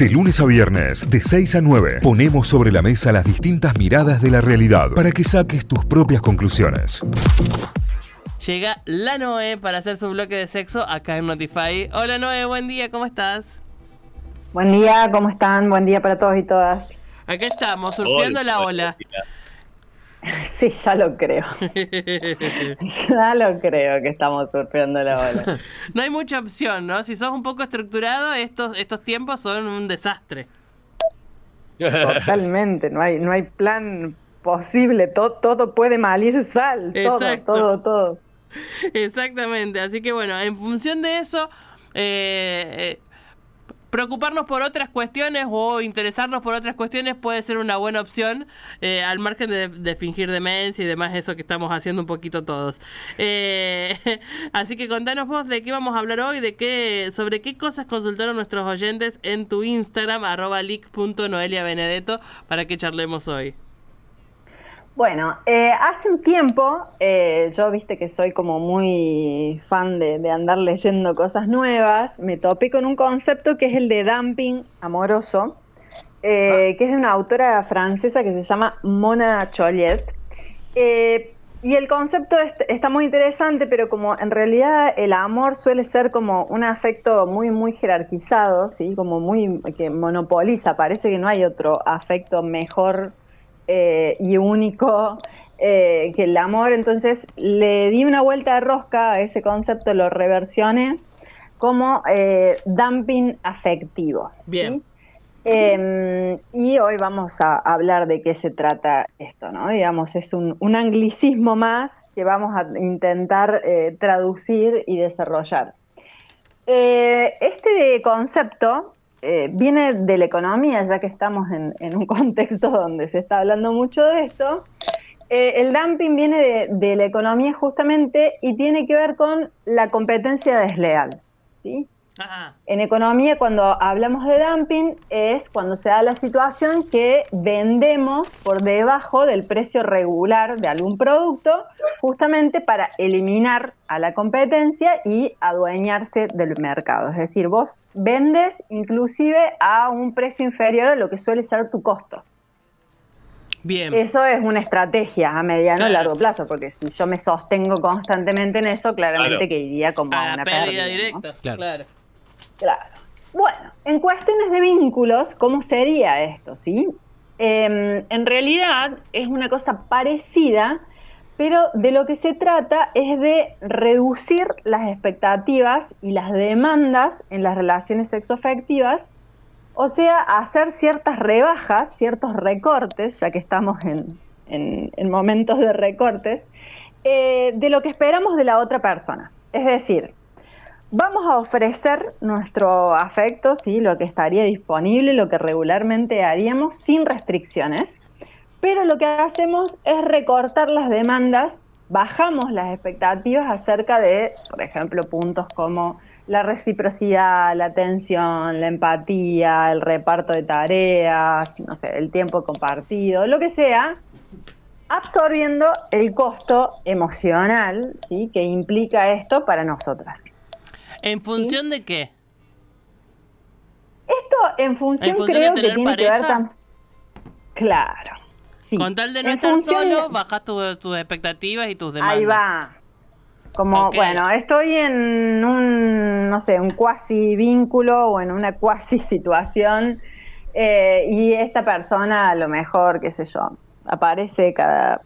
De lunes a viernes, de 6 a 9, ponemos sobre la mesa las distintas miradas de la realidad para que saques tus propias conclusiones. Llega la Noé para hacer su bloque de sexo acá en Notify. Hola Noé, buen día, ¿cómo estás? Buen día, ¿cómo están? Buen día para todos y todas. Acá estamos, surfeando la ola. Sí, ya lo creo. ya lo creo que estamos surfeando la ola. No hay mucha opción, ¿no? Si sos un poco estructurado, estos, estos tiempos son un desastre. Totalmente, no hay, no hay plan posible, todo, todo puede malir sal, todo, todo, todo. Exactamente, así que bueno, en función de eso, eh, eh preocuparnos por otras cuestiones o interesarnos por otras cuestiones puede ser una buena opción eh, al margen de, fingir demencia y demás eso que estamos haciendo un poquito todos. Eh, así que contanos vos de qué vamos a hablar hoy de qué sobre qué cosas consultaron nuestros oyentes en tu Instagram arroba benedetto para que charlemos hoy bueno, eh, hace un tiempo, eh, yo viste que soy como muy fan de, andar leyendo cosas nuevas, me topé con un concepto que es el de dumping amoroso, eh, que es de una autora francesa que se llama Mona Chollet. y el concepto está muy interesante, pero como en realidad el amor suele ser como un afecto muy, muy jerarquizado, ¿sí? como muy que monopoliza, parece que no hay otro afecto mejor eh, y único eh, que el amor. Entonces le di una vuelta de rosca a ese concepto, lo reversioné como eh, dumping afectivo. Bien. Em, y hoy vamos a hablar de qué se trata esto, ¿no? Digamos, es un, anglicismo más que vamos a intentar traducir y desarrollar. este concepto eh, viene de la economía, ya que estamos en, un contexto donde se está hablando mucho de esto. Eh, el dumping viene de, la economía justamente y tiene que ver con la competencia desleal. ¿sí? En economía, cuando hablamos de dumping, es cuando se da la situación que vendemos por debajo del precio regular de algún producto, justamente para eliminar a la competencia y adueñarse del mercado. Es decir, vos vendes inclusive a un precio inferior a lo que suele ser tu costo. Bien. Eso es una estrategia a mediano y largo plazo, porque si yo me sostengo constantemente en eso, claramente que iría como a, una pérdida, directa. claro. Claro. Bueno, en cuestiones de vínculos, ¿cómo sería esto? ¿sí? Em, en realidad es una cosa parecida, pero de lo que se trata es de reducir las expectativas y las demandas en las relaciones sexoafectivas, o sea, hacer ciertas rebajas, ciertos recortes, ya que estamos en, momentos de recortes, eh, de lo que esperamos de la otra persona. Es decir, Vamos a ofrecer nuestro afecto, ¿sí? lo que estaría disponible, lo que regularmente haríamos sin restricciones, pero lo que hacemos es recortar las demandas, bajamos las expectativas acerca de, por ejemplo, puntos como la reciprocidad, la atención, la empatía, el reparto de tareas, no sé, el tiempo compartido, lo que sea, absorbiendo el costo emocional que implica esto para nosotras. ¿En función de qué? Esto en función, creo que tiene que ver también. Claro. Con tal de no estar solo, bajas tus expectativas y tus demandas. Ahí va. Como, bueno, estoy en un, no sé, un cuasi vínculo o en una cuasi situación eh, y esta persona a lo mejor, qué sé yo, aparece cada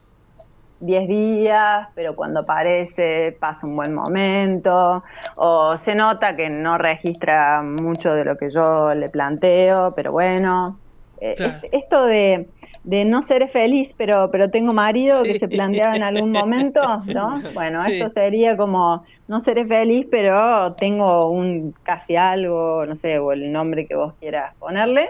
10 días, pero cuando aparece pasa un buen momento, o se nota que no registra mucho de lo que yo le planteo, pero bueno. Eh, esto de, no ser feliz, pero, pero tengo marido que se planteaba en algún momento, ¿no? Bueno, esto sería como no seré feliz, pero tengo un casi algo, no sé, o el nombre que vos quieras ponerle.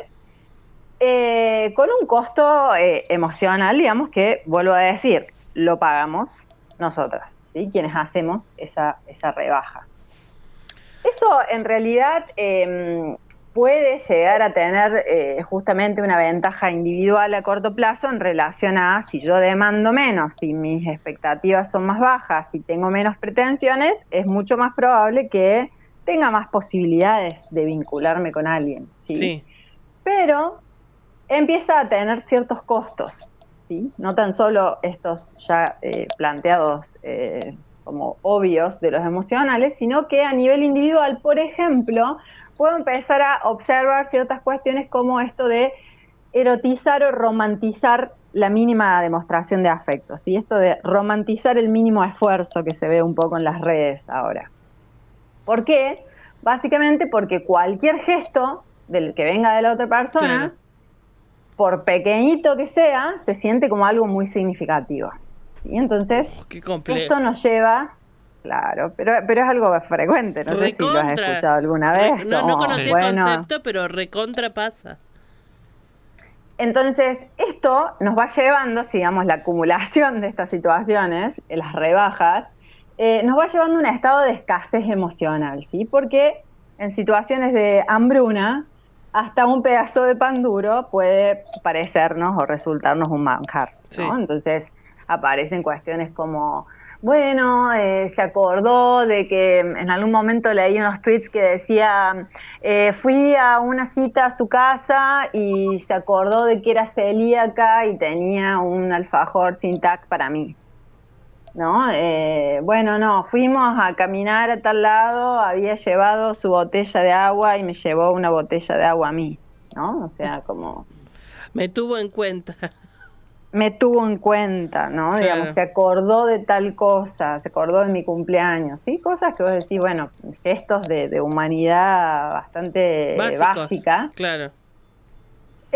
Eh, con un costo eh, emocional, digamos que, vuelvo a decir, lo pagamos nosotras, ¿sí? quienes hacemos esa, esa rebaja. Eso en realidad em, puede llegar a tener eh, justamente una ventaja individual a corto plazo en relación a si yo demando menos, si mis expectativas son más bajas, si tengo menos pretensiones, es mucho más probable que tenga más posibilidades de vincularme con alguien. ¿sí? pero empieza a tener ciertos costos, ¿sí? No tan solo estos ya eh, planteados eh, como obvios de los emocionales, sino que a nivel individual, por ejemplo, puedo empezar a observar ciertas cuestiones como esto de erotizar o romantizar la mínima demostración de afecto, ¿sí? esto de romantizar el mínimo esfuerzo que se ve un poco en las redes ahora. ¿Por qué? Básicamente porque cualquier gesto del que venga de la otra persona, por pequeñito que sea, se siente como algo muy significativo. ¿sí? Entonces, oh, esto nos lleva Claro, pero, pero es algo frecuente, no sé si lo has escuchado alguna vez. no, no conocí el concepto, pero recontra pasa. Entonces, esto nos va llevando, digamos, la acumulación de estas situaciones, las rebajas, eh, nos va llevando a un estado de escasez emocional, ¿sí? Porque en situaciones de hambruna, hasta un pedazo de pan duro puede parecernos o resultarnos un manjar, ¿no? Entonces, aparecen cuestiones como bueno, eh, se acordó de que en algún momento leí unos tweets que decía, eh, fui a una cita a su casa y se acordó de que era celíaca y tenía un alfajor sin tac para mí. ¿No? Eh, bueno, no, fuimos a caminar a tal lado, había llevado su botella de agua y me llevó una botella de agua a mí, ¿no? O sea, como... Me tuvo en cuenta me tuvo en cuenta, ¿no? Digamos, se acordó de tal cosa, se acordó de mi cumpleaños, ¿sí? Cosas que vos decís, bueno, gestos de, humanidad bastante básica. Claro.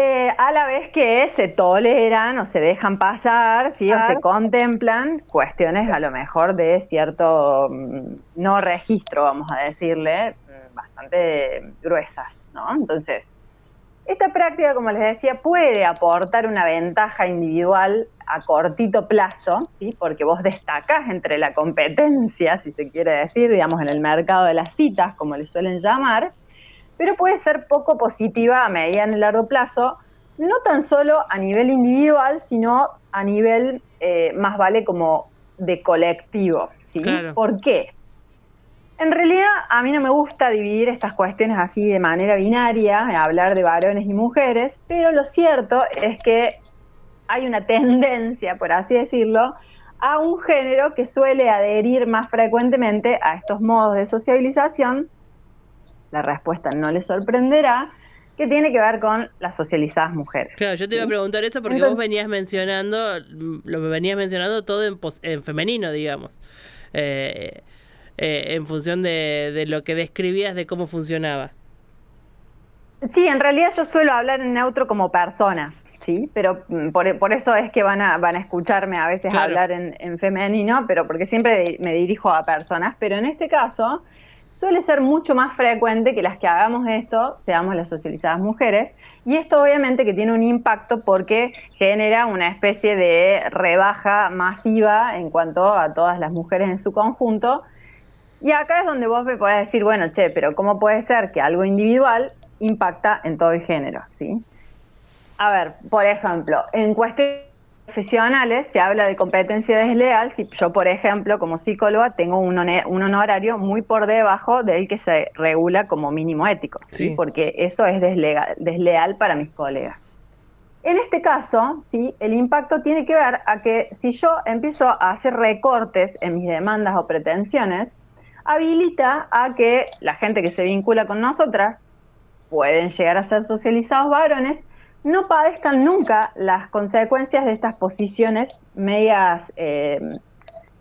Eh, a la vez que se toleran o se dejan pasar, ¿sí? O se contemplan cuestiones a lo mejor de cierto mm, no registro, vamos a decirle, mm, bastante gruesas, ¿no? Entonces, esta práctica, como les decía, puede aportar una ventaja individual a cortito plazo, ¿sí? porque vos destacás entre la competencia, si se quiere decir, digamos, en el mercado de las citas, como le suelen llamar, pero puede ser poco positiva a mediano y largo plazo, no tan solo a nivel individual, sino a nivel eh, más vale como de colectivo. ¿sí? ¿Por qué? En realidad, a mí no me gusta dividir estas cuestiones así de manera binaria, hablar de varones y mujeres, pero lo cierto es que hay una tendencia, por así decirlo, a un género que suele adherir más frecuentemente a estos modos de socialización. La respuesta no le sorprenderá, que tiene que ver con las socializadas mujeres. Claro, yo te iba a preguntar eso porque vos venías mencionando, lo venías mencionando todo en, en femenino, digamos. Eh, eh, en función de, lo que describías de cómo funcionaba. Sí, en realidad yo suelo hablar en neutro como personas, ¿sí? Pero mm, por, eso es que van a, van a escucharme a veces hablar en, femenino, pero porque siempre me dirijo a personas. Pero en este caso suele ser mucho más frecuente que las que hagamos esto, seamos las socializadas mujeres. Y esto obviamente que tiene un impacto porque genera una especie de rebaja masiva en cuanto a todas las mujeres en su conjunto y acá es donde vos me podés decir, bueno, che, pero ¿cómo puede ser que algo individual impacta en todo el género? ¿sí? A ver, por ejemplo, en cuestiones profesionales se habla de competencia desleal si yo, por ejemplo, como psicóloga, tengo un, honorario muy por debajo del que se regula como mínimo ético, ¿sí? porque eso es desleal, desleal para mis colegas. En este caso, sí, el impacto tiene que ver a que si yo empiezo a hacer recortes en mis demandas o pretensiones, habilita a que la gente que se vincula con nosotras, pueden llegar a ser socializados varones, no padezcan nunca las consecuencias de estas posiciones medias eh,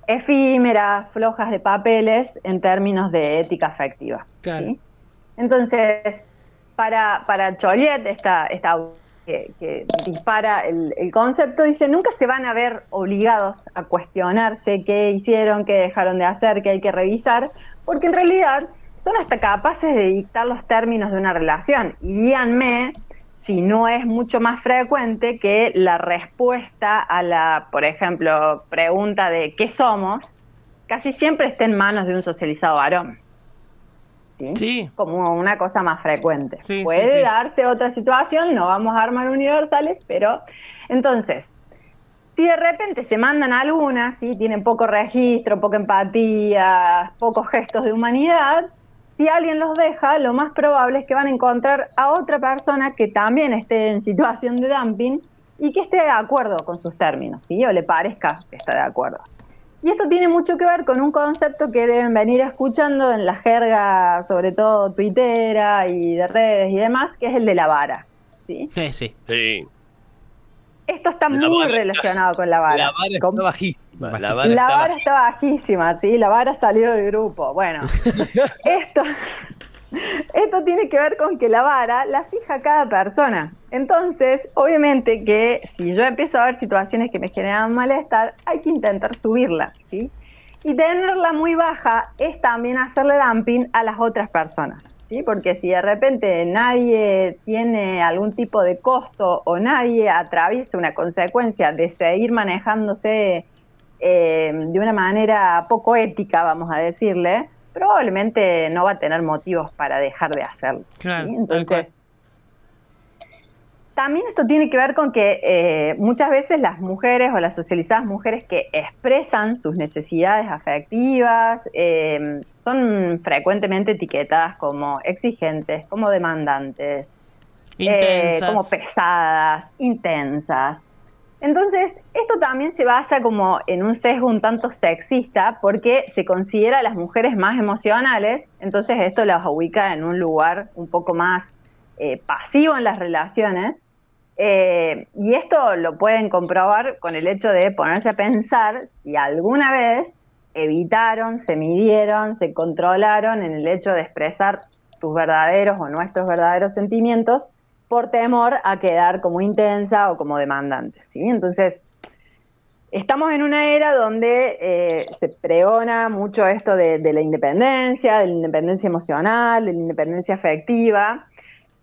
efímeras, flojas de papeles en términos de ética afectiva. Entonces, para, para Choliet, esta, esta que, dispara el, concepto, dice, nunca se van a ver obligados a cuestionarse qué hicieron, qué dejaron de hacer, qué hay que revisar, porque en realidad son hasta capaces de dictar los términos de una relación. Y díganme si no es mucho más frecuente que la respuesta a la, por ejemplo, pregunta de ¿qué somos? casi siempre esté en manos de un socializado varón. ¿sí? Como una cosa más frecuente. Puede darse otra situación, no vamos a armar universales, pero entonces, si de repente se mandan algunas, ¿sí? tienen poco registro, poca empatía, pocos gestos de humanidad, si alguien los deja, lo más probable es que van a encontrar a otra persona que también esté en situación de dumping y que esté de acuerdo con sus términos, ¿sí? O le parezca que está de acuerdo. Y esto tiene mucho que ver con un concepto que deben venir escuchando en la jerga, sobre todo tuitera y de redes y demás, que es el de la vara. Sí, sí. sí. Esto está muy relacionado con la vara. La vara está bajísima. La vara, está, bajísima, sí. La vara salió del grupo. Bueno, esto, esto tiene que ver con que la vara la fija cada persona. Entonces, obviamente que si yo empiezo a ver situaciones que me generan malestar, hay que intentar subirla, ¿sí? Y tenerla muy baja es también hacerle dumping a las otras personas. ¿Sí? Porque si de repente nadie tiene algún tipo de costo o nadie atraviesa una consecuencia de seguir manejándose eh, de una manera poco ética, vamos a decirle, probablemente no va a tener motivos para dejar de hacerlo. Entonces, también esto tiene que ver con que eh, muchas veces las mujeres o las socializadas mujeres que expresan sus necesidades afectivas eh, son frecuentemente etiquetadas como exigentes, como demandantes, eh, como pesadas, intensas. Entonces, esto también se basa como en un sesgo un tanto sexista porque se considera a las mujeres más emocionales, entonces esto las ubica en un lugar un poco más pasivo en las relaciones. Eh, y esto lo pueden comprobar con el hecho de ponerse a pensar si alguna vez evitaron, se midieron, se controlaron en el hecho de expresar tus verdaderos o nuestros verdaderos sentimientos por temor a quedar como intensa o como demandante. ¿sí? Entonces, estamos en una era donde eh, se pregona mucho esto de, la independencia, de la independencia emocional, de la independencia afectiva,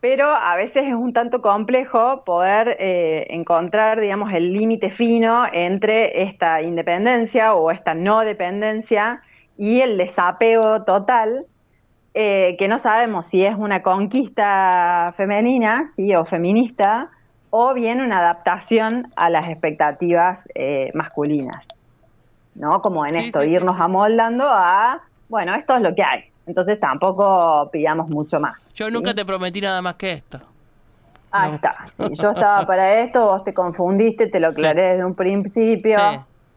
pero a veces es un tanto complejo poder eh, encontrar, digamos, el límite fino entre esta independencia o esta no dependencia y el desapego total eh, que no sabemos si es una conquista femenina, sí, o feminista, o bien una adaptación a las expectativas eh, masculinas, ¿no? Como en esto, irnos amoldando a, bueno, esto es lo que hay. Entonces tampoco pidamos mucho más. Yo nunca te prometí nada más que esto. Ahí está. yo estaba para esto, vos te confundiste, te lo aclaré desde un principio.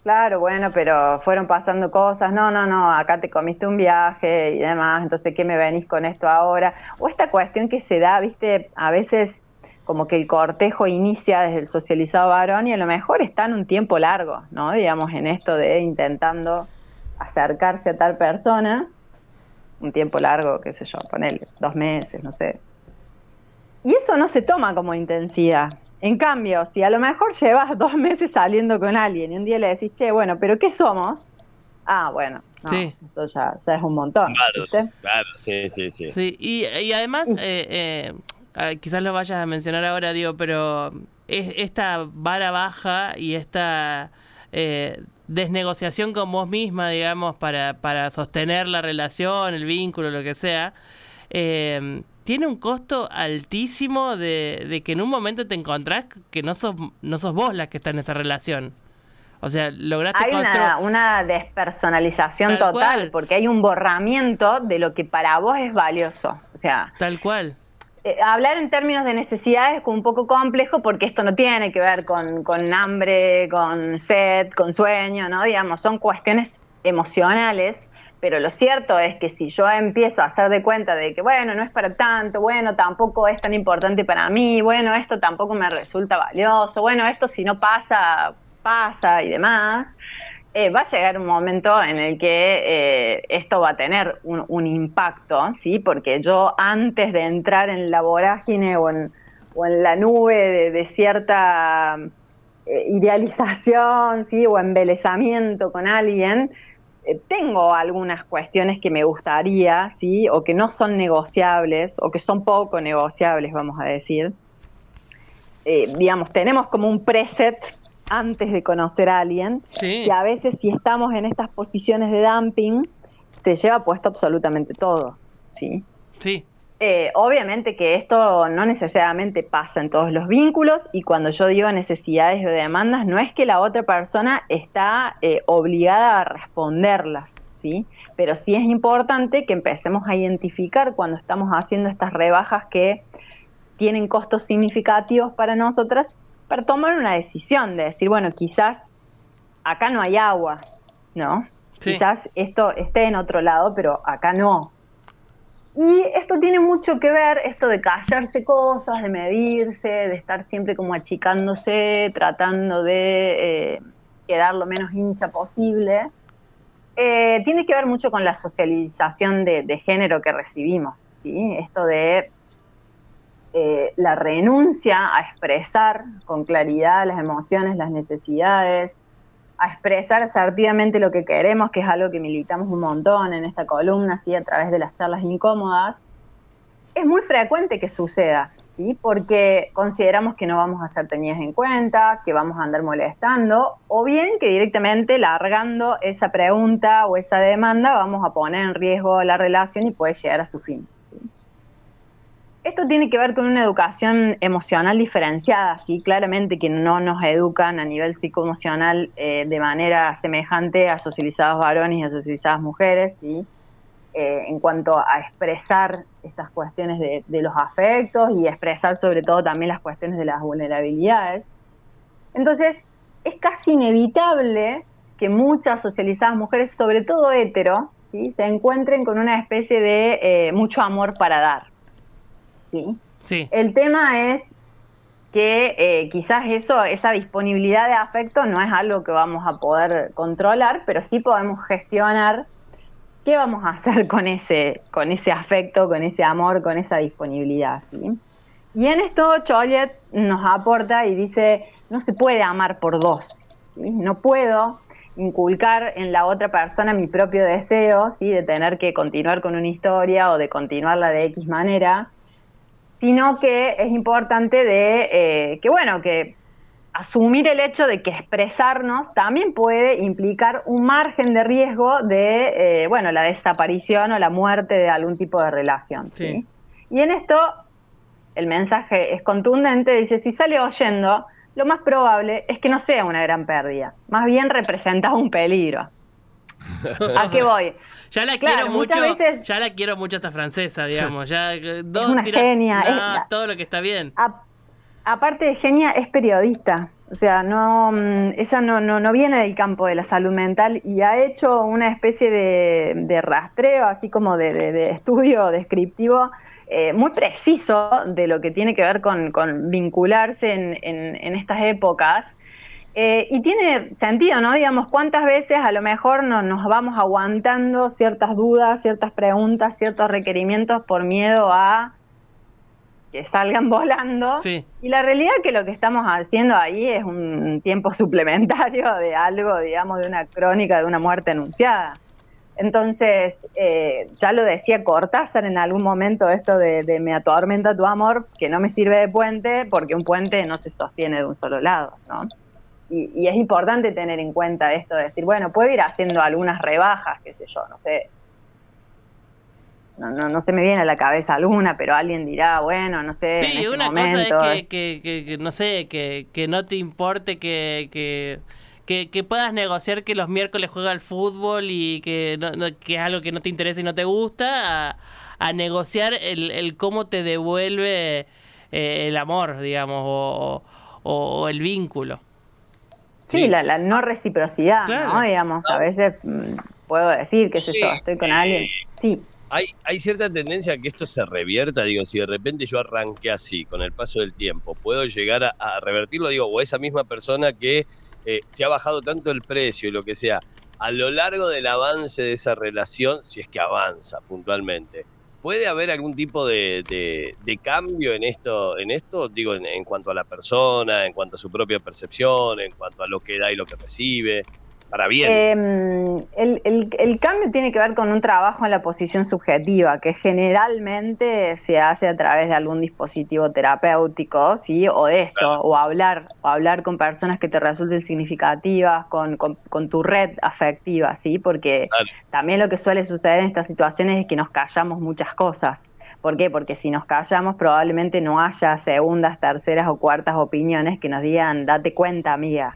Claro, bueno, pero fueron pasando cosas, no, no, no, acá te comiste un viaje y demás, entonces, ¿qué me venís con esto ahora? O esta cuestión que se da, viste, a veces como que el cortejo inicia desde el socializado varón y a lo mejor está en un tiempo largo, ¿no? Digamos, en esto de intentando acercarse a tal persona, un tiempo largo, qué sé yo, ponerle dos meses, no sé. Y eso no se toma como intensidad, en cambio, si a lo mejor llevas dos meses saliendo con alguien y un día le decís, che, bueno, pero ¿qué somos? Ah, bueno, sí. esto ya, es un montón. Claro, claro, sí, sí, sí. sí y, además, eh, eh, quizás lo vayas a mencionar ahora, digo, pero es, esta vara baja y esta eh, desnegociación con vos misma, digamos, para, para sostener la relación, el vínculo, lo que sea, eh, tiene un costo altísimo de, que en un momento te encontrás que no sos, no sos vos la que está en esa relación. O sea, lograste Hay una, despersonalización total, porque hay un borramiento de lo que para vos es valioso. O sea. Tal cual. Eh, hablar en términos de necesidades es un poco complejo porque esto no tiene que ver con, con hambre, con sed, con sueño, ¿no? Digamos, son cuestiones emocionales pero lo cierto es que si yo empiezo a hacer de cuenta de que, bueno, no es para tanto, bueno, tampoco es tan importante para mí, bueno, esto tampoco me resulta valioso, bueno, esto si no pasa, pasa y demás, eh, va a llegar un momento en el que eh, esto va a tener un, impacto, ¿sí? Porque yo antes de entrar en la vorágine o en, la nube de, cierta eh, idealización, ¿sí? O embelezamiento con alguien, tengo algunas cuestiones que me gustaría, ¿sí? O que no son negociables, o que son poco negociables, vamos a decir. Eh, digamos, tenemos como un preset antes de conocer a alguien, que a veces si estamos en estas posiciones de dumping, se lleva puesto absolutamente todo, ¿sí? Sí. Eh, obviamente que esto no necesariamente pasa en todos los vínculos y cuando yo digo necesidades o demandas, no es que la otra persona está eh, obligada a responderlas, ¿sí? Pero sí es importante que empecemos a identificar cuando estamos haciendo estas rebajas que tienen costos significativos para nosotras para tomar una decisión de decir, bueno, quizás acá no hay agua, ¿no? Quizás esto esté en otro lado, pero acá no. Y esto tiene mucho que ver, esto de callarse cosas, de medirse, de estar siempre como achicándose, tratando de eh, quedar lo menos hincha posible. Eh, tiene que ver mucho con la socialización de, género que recibimos, ¿sí? Esto de eh, la renuncia a expresar con claridad las emociones, las necesidades, a expresar asertivamente lo que queremos, que es algo que militamos un montón en esta columna, así a través de las charlas incómodas, es muy frecuente que suceda, ¿sí? Porque consideramos que no vamos a ser tenidas en cuenta, que vamos a andar molestando, o bien que directamente largando esa pregunta o esa demanda vamos a poner en riesgo la relación y puede llegar a su fin. Esto tiene que ver con una educación emocional diferenciada, sí, claramente que no nos educan a nivel psicoemocional eh, de manera semejante a socializados varones y a socializadas mujeres, sí, eh, en cuanto a expresar estas cuestiones de, los afectos y expresar sobre todo también las cuestiones de las vulnerabilidades. Entonces, es casi inevitable que muchas socializadas mujeres, sobre todo hetero, ¿sí? se encuentren con una especie de eh, mucho amor para dar. ¿Sí? Sí. El tema es que eh, quizás eso, esa disponibilidad de afecto no es algo que vamos a poder controlar, pero sí podemos gestionar qué vamos a hacer con ese, con ese afecto, con ese amor, con esa disponibilidad. ¿sí? Y en esto Cholet nos aporta y dice, no se puede amar por dos. No puedo inculcar en la otra persona mi propio deseo, ¿sí? de tener que continuar con una historia o de continuarla de X manera, sino que es importante de eh, que, bueno, que asumir el hecho de que expresarnos también puede implicar un margen de riesgo de, eh, bueno, la desaparición o la muerte de algún tipo de relación. ¿sí? Y en esto el mensaje es contundente, dice, si sale oyendo, lo más probable es que no sea una gran pérdida, más bien representa un peligro. ¿A qué voy? Ya la quiero mucho, ya la quiero mucho esta francesa, digamos. Ya, eh, es una genia. todo lo que está bien. aparte de genia, es periodista. O sea, no, mm, ella no, no, no, viene del campo de la salud mental y ha hecho una especie de, rastreo, así como de, estudio descriptivo eh, muy preciso de lo que tiene que ver con, vincularse en, en estas épocas eh, y tiene sentido, ¿no? Digamos, cuántas veces a lo mejor no, nos vamos aguantando ciertas dudas, ciertas preguntas, ciertos requerimientos por miedo a que salgan volando. Sí. Y la realidad es que lo que estamos haciendo ahí es un tiempo suplementario de algo, digamos, de una crónica de una muerte anunciada. Entonces, eh, ya lo decía Cortázar en algún momento, esto de, de, me atormenta tu amor, que no me sirve de puente, porque un puente no se sostiene de un solo lado, ¿no? Y, es importante tener en cuenta esto de decir, bueno, puedo ir haciendo algunas rebajas, qué sé yo, no sé. No, no, no se me viene a la cabeza alguna, pero alguien dirá, bueno, no sé. Sí, este una cosa es que, que, no sé, que, que no te importe que, que, que, puedas negociar que los miércoles juega al fútbol y que, no, que es algo que no te interesa y no te gusta, a, a negociar el, el cómo te devuelve eh, el amor, digamos, o, o el vínculo. Sí, La, no reciprocidad, ¿no? Digamos, a veces mm, puedo decir, que es eso, estoy con alguien. Sí. Hay, hay cierta tendencia a que esto se revierta, digo, si de repente yo arranqué así, con el paso del tiempo, puedo llegar a, revertirlo, digo, o esa misma persona que eh, se ha bajado tanto el precio y lo que sea, a lo largo del avance de esa relación, si es que avanza puntualmente, ¿Puede haber algún tipo de, cambio en esto, en esto digo, en, cuanto a la persona, en cuanto a su propia percepción, en cuanto a lo que da y lo que recibe? Para bien. Em, el, cambio tiene que ver con un trabajo en la posición subjetiva, que generalmente se hace a través de algún dispositivo terapéutico, ¿sí? O de esto, o hablar, o hablar con personas que te resulten significativas, con, tu red afectiva, ¿sí? Porque también lo que suele suceder en estas situaciones es que nos callamos muchas cosas. ¿Por qué? Porque si nos callamos probablemente no haya segundas, terceras o cuartas opiniones que nos digan, date cuenta, amiga.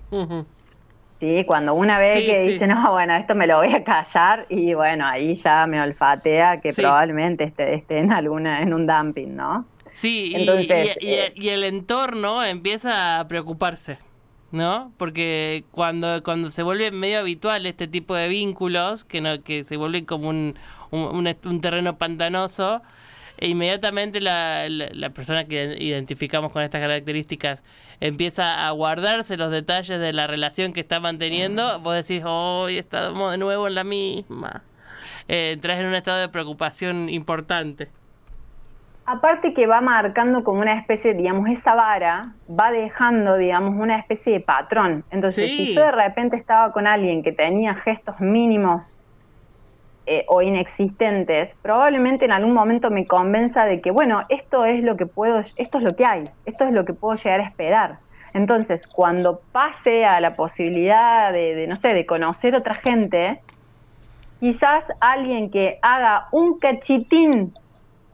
Sí, cuando una vez que dice, no, bueno, esto me lo voy a callar y bueno, ahí ya me olfatea que probablemente esté, esté, en alguna, en un dumping, ¿no? Sí, Entonces, y, y, el entorno empieza a preocuparse. ¿no? Porque cuando, cuando se vuelve medio habitual este tipo de vínculos, que, no, que se vuelven como un, un, terreno pantanoso, e inmediatamente la, la, persona que identificamos con estas características empieza a guardarse los detalles de la relación que está manteniendo, vos decís, hoy estamos de nuevo en la misma. Eh, entras en un estado de preocupación importante. Aparte que va marcando como una especie, digamos, esa vara va dejando, digamos, una especie de patrón. Entonces, si yo de repente estaba con alguien que tenía gestos mínimos eh, o inexistentes, probablemente en algún momento me convenza de que, bueno, esto es lo que puedo, esto es lo que hay, esto es lo que puedo llegar a esperar. Entonces, cuando pase a la posibilidad de, no sé, de conocer otra gente, quizás alguien que haga un cachitín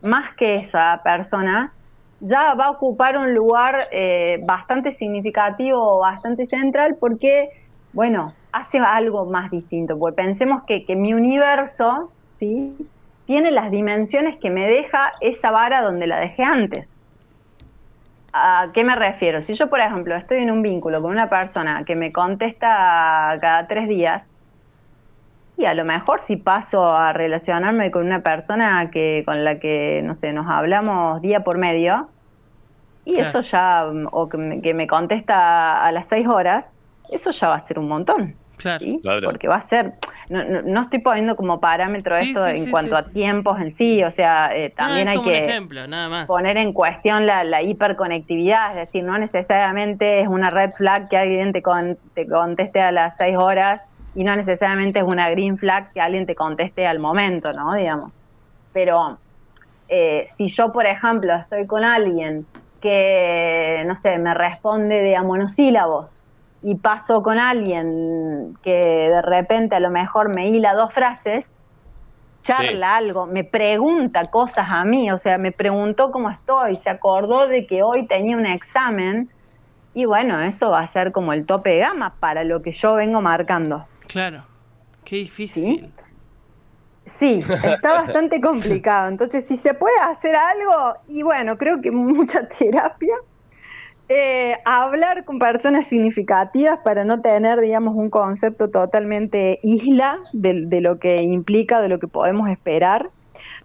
más que esa persona, ya va a ocupar un lugar eh, bastante significativo, bastante central, porque, bueno, hace algo más distinto. Porque pensemos que, mi universo, ¿sí? Tiene las dimensiones que me deja esa vara donde la dejé antes. ¿A qué me refiero? Si yo, por ejemplo, estoy en un vínculo con una persona que me contesta cada tres días, y a lo mejor si paso a relacionarme con una persona que con la que, no sé, nos hablamos día por medio, y eso ya, o que me, contesta a las seis horas, eso ya va a ser un montón. Claro. Porque va a ser, no, no, estoy poniendo como parámetro esto en cuanto a tiempos en sí, o sea, eh, también hay que poner en cuestión la, la, hiperconectividad, es decir, no necesariamente es una red flag que alguien te, te conteste a las seis horas y no necesariamente es una green flag que alguien te conteste al momento, ¿no? Digamos. Pero eh, si yo, por ejemplo, estoy con alguien que, no sé, me responde de a monosílabos y paso con alguien que de repente a lo mejor me hila dos frases, charla algo, me pregunta cosas a mí, o sea, me preguntó cómo estoy, se acordó de que hoy tenía un examen y bueno, eso va a ser como el tope de gama para lo que yo vengo marcando. Claro, qué difícil. ¿Sí? está bastante complicado. Entonces, si se puede hacer algo, y bueno, creo que mucha terapia, eh, hablar con personas significativas para no tener, digamos, un concepto totalmente isla de, lo que implica, de lo que podemos esperar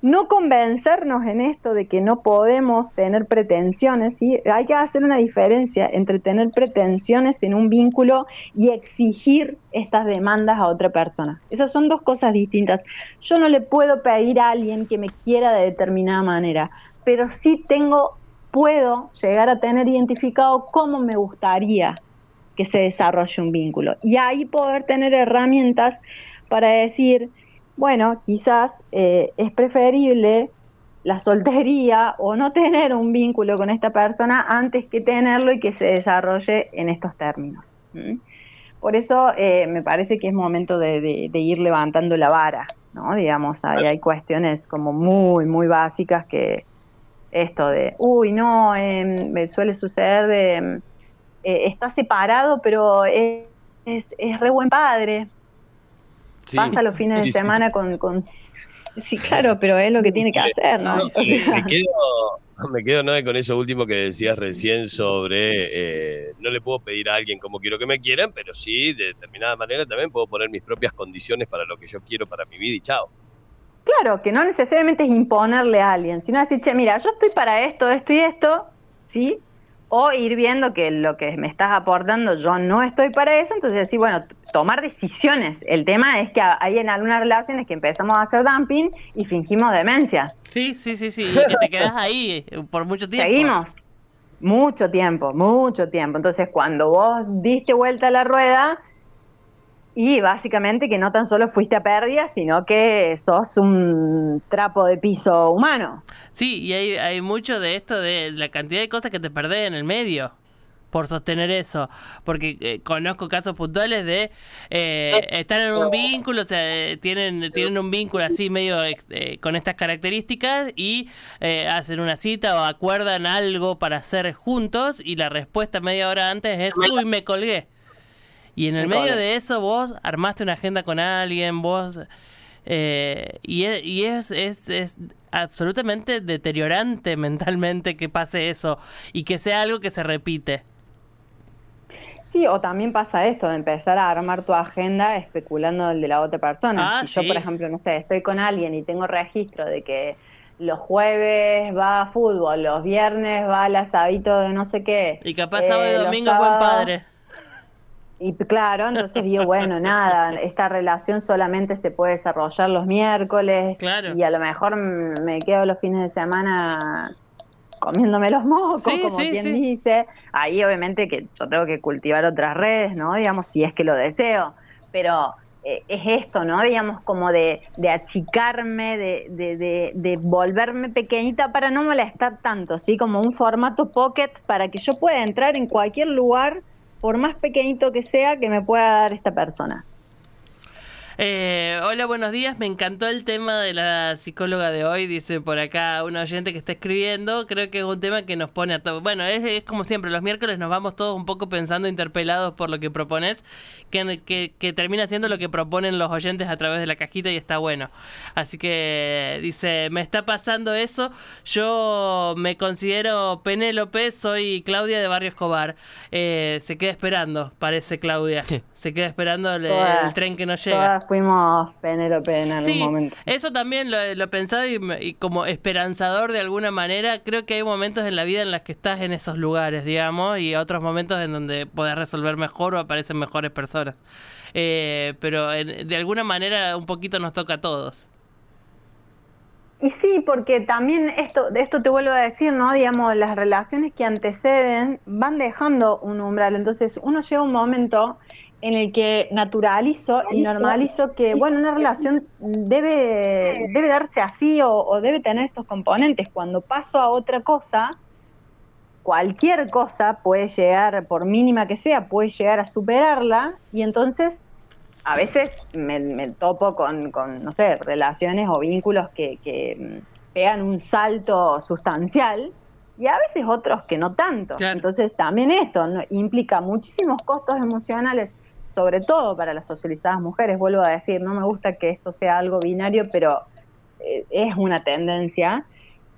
no convencernos en esto de que no podemos tener pretensiones, hay que hacer una diferencia entre tener pretensiones en un vínculo y exigir estas demandas a otra persona. Esas son dos cosas distintas. Yo no le puedo pedir a alguien que me quiera de determinada manera, pero sí tengo, puedo llegar a tener identificado cómo me gustaría que se desarrolle un vínculo. Y ahí poder tener herramientas para decir, bueno, quizás eh, es preferible la soltería o no tener un vínculo con esta persona antes que tenerlo y que se desarrolle en estos términos. Por eso eh, me parece que es momento de, ir levantando la vara, ¿no? Digamos, hay, hay cuestiones como muy, muy básicas que esto de, uy, no, me suele suceder de, em, eh, está separado, pero es, es, es re buen padre, pasa los fines de semana con, con, Sí, claro, pero es lo que tiene que hacer, ¿no? me, quedo, me quedo ¿no? con eso último que decías recién sobre eh, no le puedo pedir a alguien como quiero que me quieran, pero sí, de determinada manera también puedo poner mis propias condiciones para lo que yo quiero para mi vida y chao. Claro, que no necesariamente es imponerle a alguien, sino decir, che, mira, yo estoy para esto, esto y esto, ¿sí? o ir viendo que lo que me estás aportando yo no estoy para eso, entonces decir, bueno, tomar decisiones. El tema es que hay en algunas relaciones que empezamos a hacer dumping y fingimos demencia. Sí, sí, sí, sí, y que te quedas ahí por mucho tiempo. Seguimos. Mucho tiempo, mucho tiempo. Entonces, cuando vos diste vuelta a la rueda, y básicamente que no tan solo fuiste a pérdida, sino que sos un trapo de piso humano. Sí, y hay, hay mucho de esto, de la cantidad de cosas que te perdés en el medio por sostener eso, porque eh, conozco casos puntuales de eh, estar en un vínculo, o sea, tienen, tienen un vínculo así medio eh, con estas características y hacen una cita o acuerdan algo para hacer juntos y la respuesta media hora antes es, uy, me colgué Y en el medio de eso vos armaste una agenda con alguien, vos... Eh, y, es, y es, es, es, absolutamente deteriorante mentalmente que pase eso y que sea algo que se repite. Sí, o también pasa esto, de empezar a armar tu agenda especulando el de la otra persona. Ah, si yo, por ejemplo, no sé, estoy con alguien y tengo registro de que los jueves va a fútbol, los viernes va al asadito de no sé qué. Y capaz sábado y eh, domingo es buen padre. Y claro, entonces digo, bueno, nada, esta relación solamente se puede desarrollar los miércoles. Claro. Y a lo mejor me quedo los fines de semana comiéndome los mocos, como quien dice. Ahí obviamente que yo tengo que cultivar otras redes, ¿no? Digamos, si es que lo deseo. Pero eh, es esto, ¿no? Digamos, como de, de achicarme, de, de, de, volverme pequeñita para no molestar tanto, ¿sí? Como un formato pocket para que yo pueda entrar en cualquier lugar por más pequeñito que sea que me pueda dar esta persona. Eh, hola, buenos días. Me encantó el tema de la psicóloga de hoy. Dice por acá un oyente que está escribiendo. Creo que es un tema que nos pone a todos. Bueno, es, como siempre, los miércoles nos vamos todos un poco pensando, interpelados por lo que propones, que, termina siendo lo que proponen los oyentes a través de la cajita y está bueno. Así que dice, me está pasando eso. Yo me considero Penélope, soy Claudia de Barrio Escobar. Eh, se queda esperando, parece Claudia. Se queda esperando el, tren que no llega fuimos Penélope en algún momento. Eso también lo, he pensado y, como esperanzador de alguna manera, creo que hay momentos en la vida en los que estás en esos lugares, digamos, y otros momentos en donde podés resolver mejor o aparecen mejores personas. Eh, pero de alguna manera un poquito nos toca a todos. Y sí, porque también esto, de esto te vuelvo a decir, ¿no? Digamos, las relaciones que anteceden van dejando un umbral. Entonces, uno llega un momento en el que naturalizo y normalizo que, bueno, una relación debe, debe darse así o, debe tener estos componentes. Cuando paso a otra cosa, cualquier cosa puede llegar, por mínima que sea, puede llegar a superarla y entonces a veces me, topo con, con, no sé, relaciones o vínculos que, que mm, pegan un salto sustancial y a veces otros que no tanto. Entonces también esto implica muchísimos costos emocionales sobre todo para las socializadas mujeres, vuelvo a decir, no me gusta que esto sea algo binario, pero eh, es una tendencia,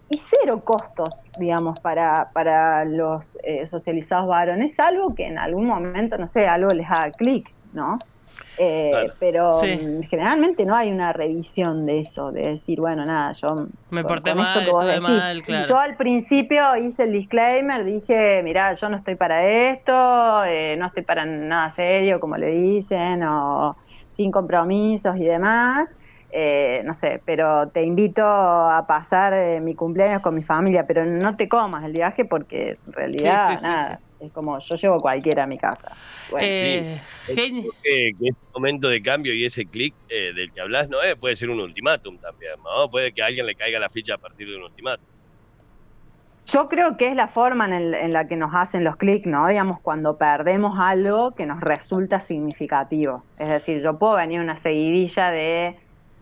y cero costos, digamos, para, para los eh, socializados varones, salvo que en algún momento, no sé, algo les haga clic, ¿no? Eh, pero mm, generalmente no hay una revisión de eso, de decir, bueno, nada, yo... Me porté mal, mal, claro. Yo al principio hice el disclaimer, dije, mira, yo no estoy para esto, eh, no estoy para nada serio, como le dicen, o sin compromisos y demás. Eh, no sé, pero te invito a pasar mi cumpleaños con mi familia, pero no te comas el viaje porque en realidad nada, es como yo llevo cualquiera a mi casa. Eh, que, ese momento de cambio y ese clic eh, del que hablas no es, puede ser un ultimátum también, ¿no? Puede que a alguien le caiga la ficha a partir de un ultimátum. Yo creo que es la forma en, la que nos hacen los clics, ¿no? Digamos, cuando perdemos algo que nos resulta significativo. Es decir, yo puedo venir una seguidilla de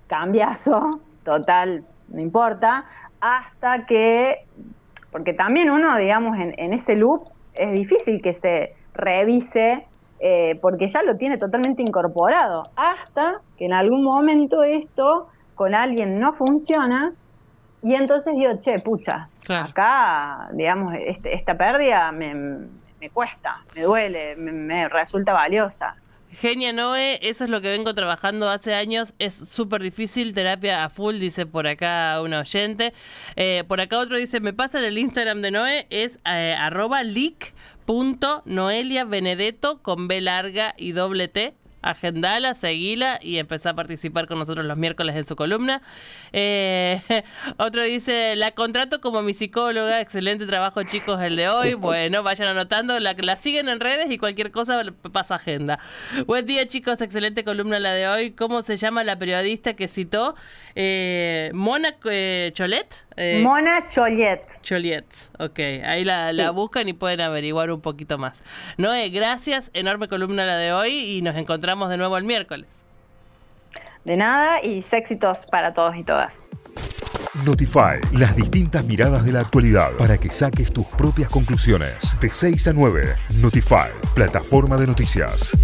cambiazo, total, no importa, hasta que, porque también uno, digamos, en, en ese loop es difícil que se revise eh, porque ya lo tiene totalmente incorporado, hasta que en algún momento esto con alguien no funciona y entonces digo, che, pucha, acá, digamos, este, esta pérdida me, me, cuesta, me duele, me resulta valiosa. Genia Noé, eso es lo que vengo trabajando hace años. Es súper difícil, terapia a full, dice por acá un oyente. Eh, por acá otro dice, me pasa en el Instagram de Noé, es eh, arroba benedetto con B larga y doble T agendala, seguila y empezá a participar con nosotros los miércoles en su columna. Eh, otro dice, la contrato como mi psicóloga, excelente trabajo chicos el de hoy. Bueno, vayan anotando, la, la siguen en redes y cualquier cosa pasa agenda. Buen día chicos, excelente columna la de hoy. ¿Cómo se llama la periodista que citó? Eh, Mona eh, Cholet. Eh, Mona Cholet. Cholet, ok. Ahí la, la buscan y pueden averiguar un poquito más. Noé, gracias, enorme columna la de hoy y nos encontramos de nuevo el miércoles. De nada y éxitos para todos y todas. Notify, las distintas miradas de la actualidad para que saques tus propias conclusiones. De 6 a 9, Notify, plataforma de noticias.